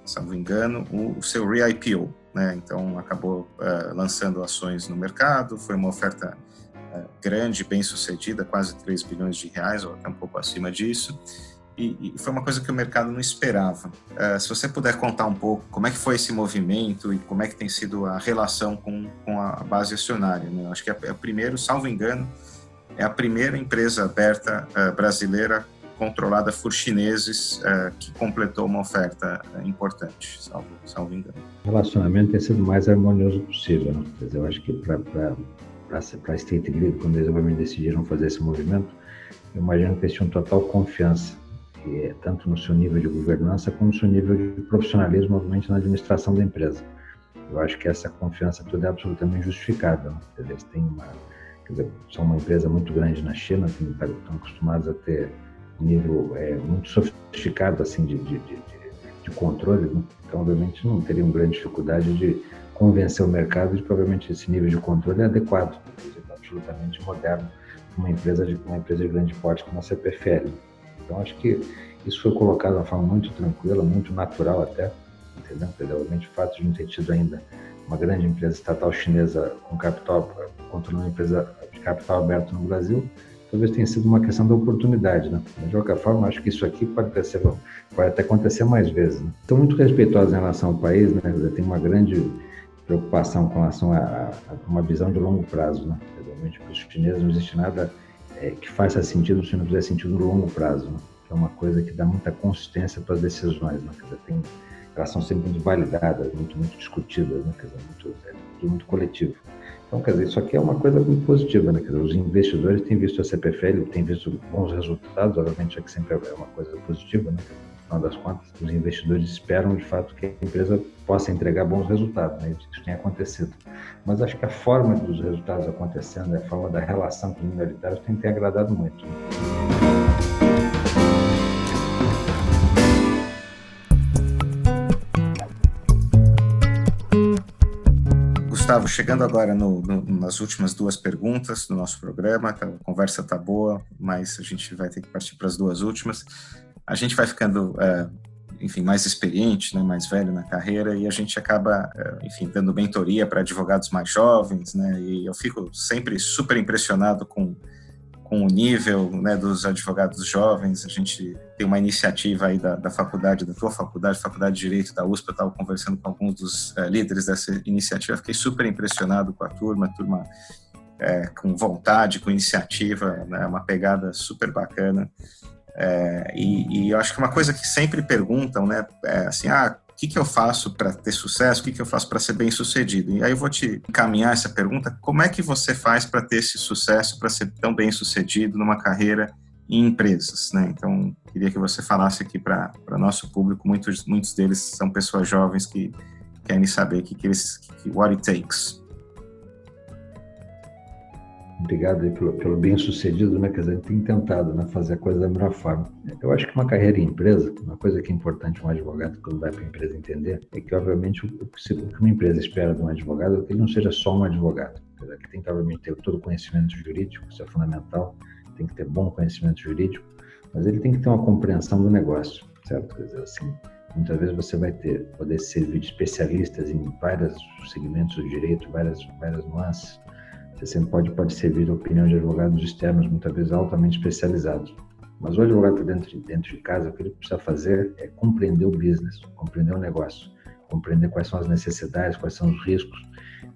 salvo engano, o, seu re-IPO. Né? Então, acabou lançando ações no mercado, foi uma oferta grande, bem sucedida, quase 3 bilhões de reais, ou até um pouco acima disso e, e foi uma coisa que o mercado não esperava. Uh, se você puder contar um pouco como é que foi esse movimento e como é que tem sido a relação com, com a base acionária. Né? Acho que é, é o primeiro, salvo engano, é a primeira empresa aberta uh, brasileira controlada por chineses uh, que completou uma oferta importante, salvo, salvo engano. O relacionamento tem sido o mais harmonioso possível. Né? Dizer, eu acho que para a State Grid, quando eles obviamente decidiram fazer esse movimento, eu imagino que eles tinham total confiança que é tanto no seu nível de governança como no seu nível de profissionalismo, obviamente, na administração da empresa. Eu acho que essa confiança toda é absolutamente justificável. Né? Eles têm uma, dizer, são uma empresa muito grande na China, estão acostumados a ter um nível é, muito sofisticado assim de, de, de, de controle, né? então obviamente não teriam grande dificuldade de convencer o mercado de obviamente esse nível de controle é adequado, é absolutamente moderno uma empresa de uma empresa de grande porte como a CPFL. Então, acho que isso foi colocado de uma forma muito tranquila, muito natural até, entendeu? Obviamente, o fato de não ter tido ainda uma grande empresa estatal chinesa com capital, controlando uma empresa de capital aberto no Brasil, talvez tenha sido uma questão da oportunidade, né? De qualquer forma, acho que isso aqui pode, ter, pode até acontecer mais vezes. Né? Muito respeitosos em relação ao país, né? Tem uma grande preocupação com relação a, a, uma visão de longo prazo, né? Obviamente, para os chineses não existe nada é, que faça sentido se não fizer sentido no longo prazo, né? que é uma coisa que dá muita consistência para as decisões, né? dizer, tem, elas são sempre muito validadas, muito, muito discutidas, né? quer dizer, muito, é tudo muito coletivo. Então, quer dizer, isso aqui é uma coisa muito positiva, né? Quer dizer, os investidores têm visto a CPFL, têm visto bons resultados, obviamente, isso aqui sempre é uma coisa positiva, né? Final das contas, os investidores esperam de fato que a empresa possa entregar bons resultados, né? isso tem acontecido. Mas acho que a forma dos resultados acontecendo, a forma da relação com os minoritários tem que ter agradado muito. Gustavo, chegando agora no, no, nas últimas duas perguntas do nosso programa, a conversa está boa, mas a gente vai ter que partir para as duas últimas a gente vai ficando, é, enfim, mais experiente, né, mais velho na carreira e a gente acaba, é, enfim, dando mentoria para advogados mais jovens, né, e eu fico sempre super impressionado com, com o nível né, dos advogados jovens. A gente tem uma iniciativa aí da, da faculdade, da tua faculdade, Faculdade de Direito da USP, eu estava conversando com alguns dos é, líderes dessa iniciativa, fiquei super impressionado com a turma, a turma é, com vontade, com iniciativa, né, uma pegada super bacana. É, e, e, eu acho que uma coisa que sempre perguntam, né, é assim, ah, o que, que eu faço para ter sucesso? O que, que eu faço para ser bem sucedido? E aí eu vou te encaminhar essa pergunta: como é que você faz para ter esse sucesso, para ser tão bem sucedido numa carreira em empresas? Né? Então, queria que você falasse aqui para nosso público. Muitos, muitos deles são pessoas jovens que querem saber o que, que eles, que, what it takes. Obrigado pelo, pelo bem sucedido, né? Quer dizer, a gente tem tentado né, fazer a coisa da melhor forma. Eu acho que uma carreira em empresa, uma coisa que é importante um advogado quando vai para a empresa entender, é que, obviamente, o, o que uma empresa espera de um advogado é que ele não seja só um advogado. Quer dizer, que tem que, obviamente, ter todo o conhecimento jurídico, isso é fundamental, tem que ter bom conhecimento jurídico, mas ele tem que ter uma compreensão do negócio, certo? Quer dizer, assim, muitas vezes você vai ter, poder servir de especialistas em vários segmentos do direito, várias, várias nuances, você sempre pode, pode servir a opinião de advogados externos, muitas vezes altamente especializados. Mas o advogado está dentro, de, dentro de casa, o que ele precisa fazer é compreender o business, compreender o negócio, compreender quais são as necessidades, quais são os riscos,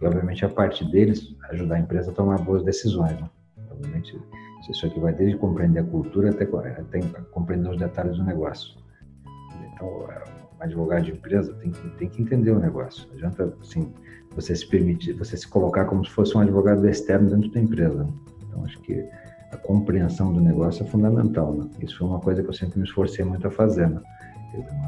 e obviamente a partir deles ajudar a empresa a tomar boas decisões. Né? Obviamente isso aqui vai desde compreender a cultura até, até compreender os detalhes do negócio. Então, um advogado de empresa tem que, tem que entender o negócio. Não adianta, assim, você se permitir, você se colocar como se fosse um advogado externo dentro da empresa. Então, acho que a compreensão do negócio é fundamental. Né? Isso foi uma coisa que eu sempre me esforcei muito a fazer. Né?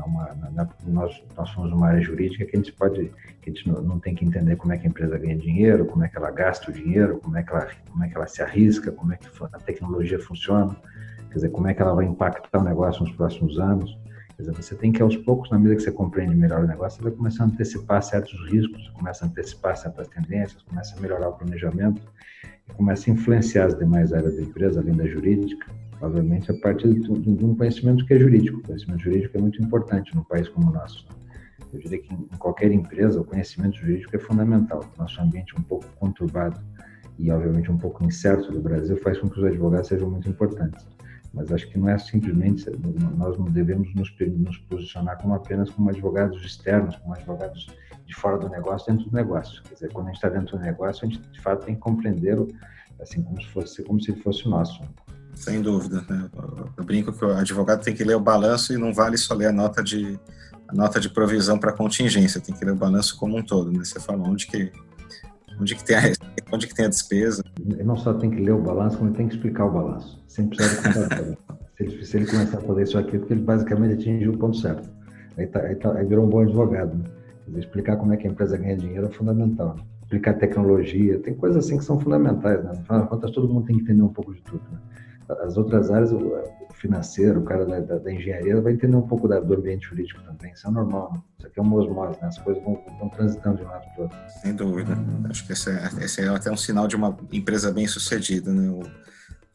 Uma, uma, nós, nós somos uma área jurídica que a gente pode, que a gente não, não, tem que entender como é que a empresa ganha dinheiro, como é que ela gasta o dinheiro, como é que ela, como é que ela se arrisca, como é que a tecnologia funciona, quer dizer, como é que ela vai impactar o negócio nos próximos anos. Quer dizer, você tem que, aos poucos, na medida que você compreende melhor o negócio, você vai começar a antecipar certos riscos, começa a antecipar certas tendências, começa a melhorar o planejamento e começa a influenciar as demais áreas da empresa, além da jurídica, obviamente, a partir de, um conhecimento que é jurídico. O conhecimento jurídico é muito importante num país como o nosso. Eu diria que em qualquer empresa, o conhecimento jurídico é fundamental. Nosso ambiente um pouco conturbado e, obviamente, um pouco incerto do Brasil faz com que os advogados sejam muito importantes mas acho que não é simplesmente nós não devemos nos, nos posicionar como apenas como advogados externos, como advogados de fora do negócio dentro do negócio. Quer dizer, quando a gente está dentro do negócio, a gente de fato tem que compreender assim como se fosse como se fosse nosso. Sem dúvida, né? Eu brinco que o advogado tem que ler o balanço e não vale só ler a nota de a nota de provisão para contingência, tem que ler o balanço como um todo, né? Você fala onde que onde que tem a onde que tem a despesa. Não só tem que ler o balanço, como tem que explicar o balanço. Sempre precisa de se, se ele começar a fazer isso aqui, porque ele basicamente atingiu o ponto certo. Aí, tá, aí, tá, aí virou um bom advogado. Né? Explicar como é que a empresa ganha dinheiro é fundamental. Né? Explicar tecnologia, tem coisas assim que são fundamentais. Né? Afinal de contas, todo mundo tem que entender um pouco de tudo. Né? As outras áreas, o financeiro, o cara da, da, da engenharia, vai entender um pouco da, do ambiente jurídico também. Isso é normal. Né? Isso aqui é uma osmose, né? as coisas vão, vão transitando de um lado para o outro. Sem dúvida. Acho que esse é, esse é até um sinal de uma empresa bem sucedida. Né? O,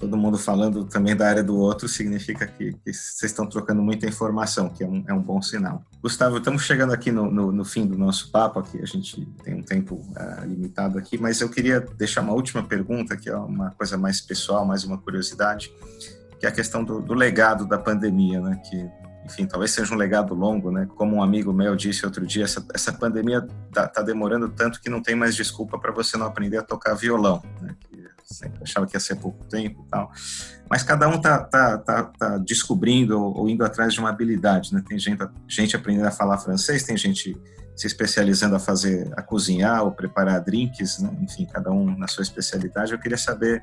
todo mundo falando também da área do outro significa que, vocês estão trocando muita informação, que é um, é um bom sinal. Gustavo, estamos chegando aqui no, no, no, fim do nosso papo, aqui a gente tem um tempo uh, limitado aqui, mas eu queria deixar uma última pergunta, que é uma coisa mais pessoal, mais uma curiosidade, que é a questão do, do legado da pandemia, né? Que, enfim, talvez seja um legado longo, né? Como um amigo meu disse outro dia, essa, essa pandemia está tá demorando tanto que não tem mais desculpa para você não aprender a tocar violão, né? Achava que ia ser pouco tempo e tal. Mas cada um tá, tá, tá, tá descobrindo ou, ou, indo atrás de uma habilidade, né? Tem gente, gente aprendendo a falar francês, tem gente se especializando a fazer, a cozinhar ou preparar drinks, né? enfim, cada um na sua especialidade. Eu queria saber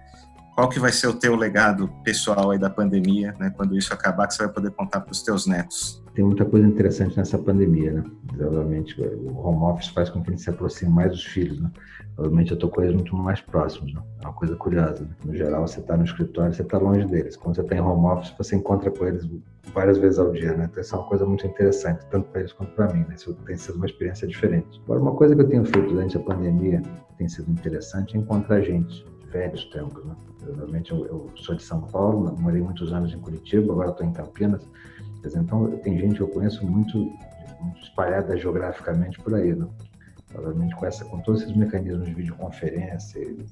qual que vai ser o teu legado pessoal aí da pandemia, né? Quando isso acabar, que você vai poder contar para os teus netos. Tem muita coisa interessante nessa pandemia, né? Obviamente, o home office faz com que a gente se aproxime mais dos filhos, né? Obviamente, eu estou com eles muito mais próximos, né? É uma coisa curiosa. Né? No geral, você está no escritório, você está longe deles. Quando você está em home office, você encontra com eles várias vezes ao dia, né? Então, isso é uma coisa muito interessante, tanto para eles quanto para mim, né? Isso tem sido uma experiência diferente. Agora, uma coisa que eu tenho feito durante a pandemia, que tem sido interessante, é encontrar gente velhos tempos, né? Realmente eu, eu, sou de São Paulo, morei muitos anos em Curitiba, agora estou em Campinas. Então, tem gente que eu conheço muito, muito espalhada geograficamente por aí, né? Obviamente, com, essa, com todos esses mecanismos de videoconferência e,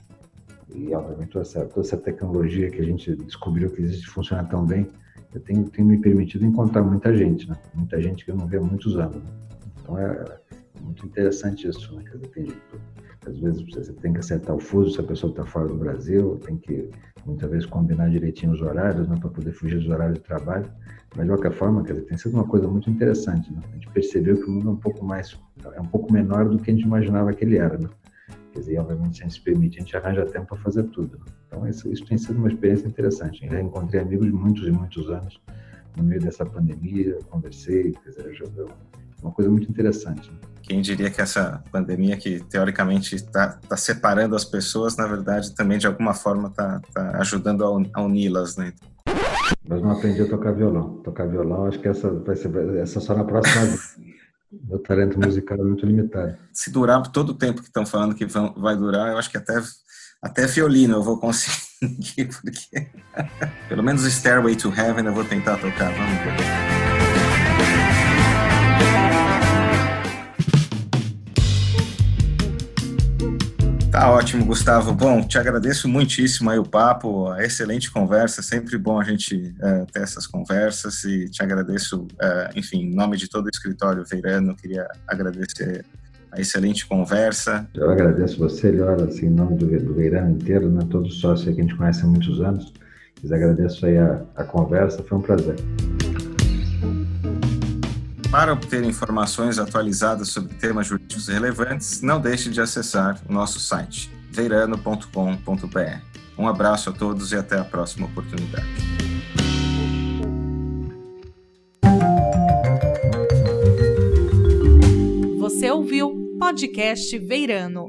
e obviamente, toda essa, toda essa tecnologia que a gente descobriu que existe funciona tão bem, eu tenho, tenho me permitido encontrar muita gente, né? Muita gente que eu não vejo há muitos anos. Né? Então, é, muito interessante isso, né? Quer dizer, tem, às vezes você tem que acertar o fuso se a pessoa está fora do Brasil, tem que muitas vezes combinar direitinho os horários, né, para poder fugir dos horários de trabalho. Mas de qualquer forma, quer dizer, tem sido uma coisa muito interessante. Né? A gente percebeu que o mundo é um pouco mais, é um pouco menor do que a gente imaginava que ele era. Né? Quer dizer, obviamente, se a gente se permite, a gente arranja tempo para fazer tudo. Né? Então, isso, isso, tem sido uma experiência interessante. Eu já encontrei amigos de muitos e muitos anos no meio dessa pandemia, conversei, quer dizer, já, uma coisa muito interessante. Né? Quem diria que essa pandemia, que teoricamente está tá separando as pessoas, na verdade também de alguma forma está tá ajudando a uni-las, né? Mas não aprendi a tocar violão. Tocar violão, acho que essa vai ser essa só na próxima vez. Meu talento musical é muito limitado. Se durar todo o tempo que estão falando que vão, vai durar, eu acho que até, até violino eu vou conseguir, porque pelo menos Stairway to Heaven eu vou tentar tocar. Vamos ver. Tá ótimo, Gustavo. Bom, te agradeço muitíssimo aí o papo, a excelente conversa. Sempre bom a gente é, ter essas conversas e te agradeço, é, enfim, em nome de todo o escritório Veirano, queria agradecer a excelente conversa. Eu agradeço você, Liora, assim, em nome do, do Veirano inteiro, né, todos os sócios que a gente conhece há muitos anos. Lhes agradeço aí a, a conversa, foi um prazer. Para obter informações atualizadas sobre temas jurídicos relevantes, não deixe de acessar o nosso site veirano.com.br. Um abraço a todos e até a próxima oportunidade. Você ouviu Podcast Veirano.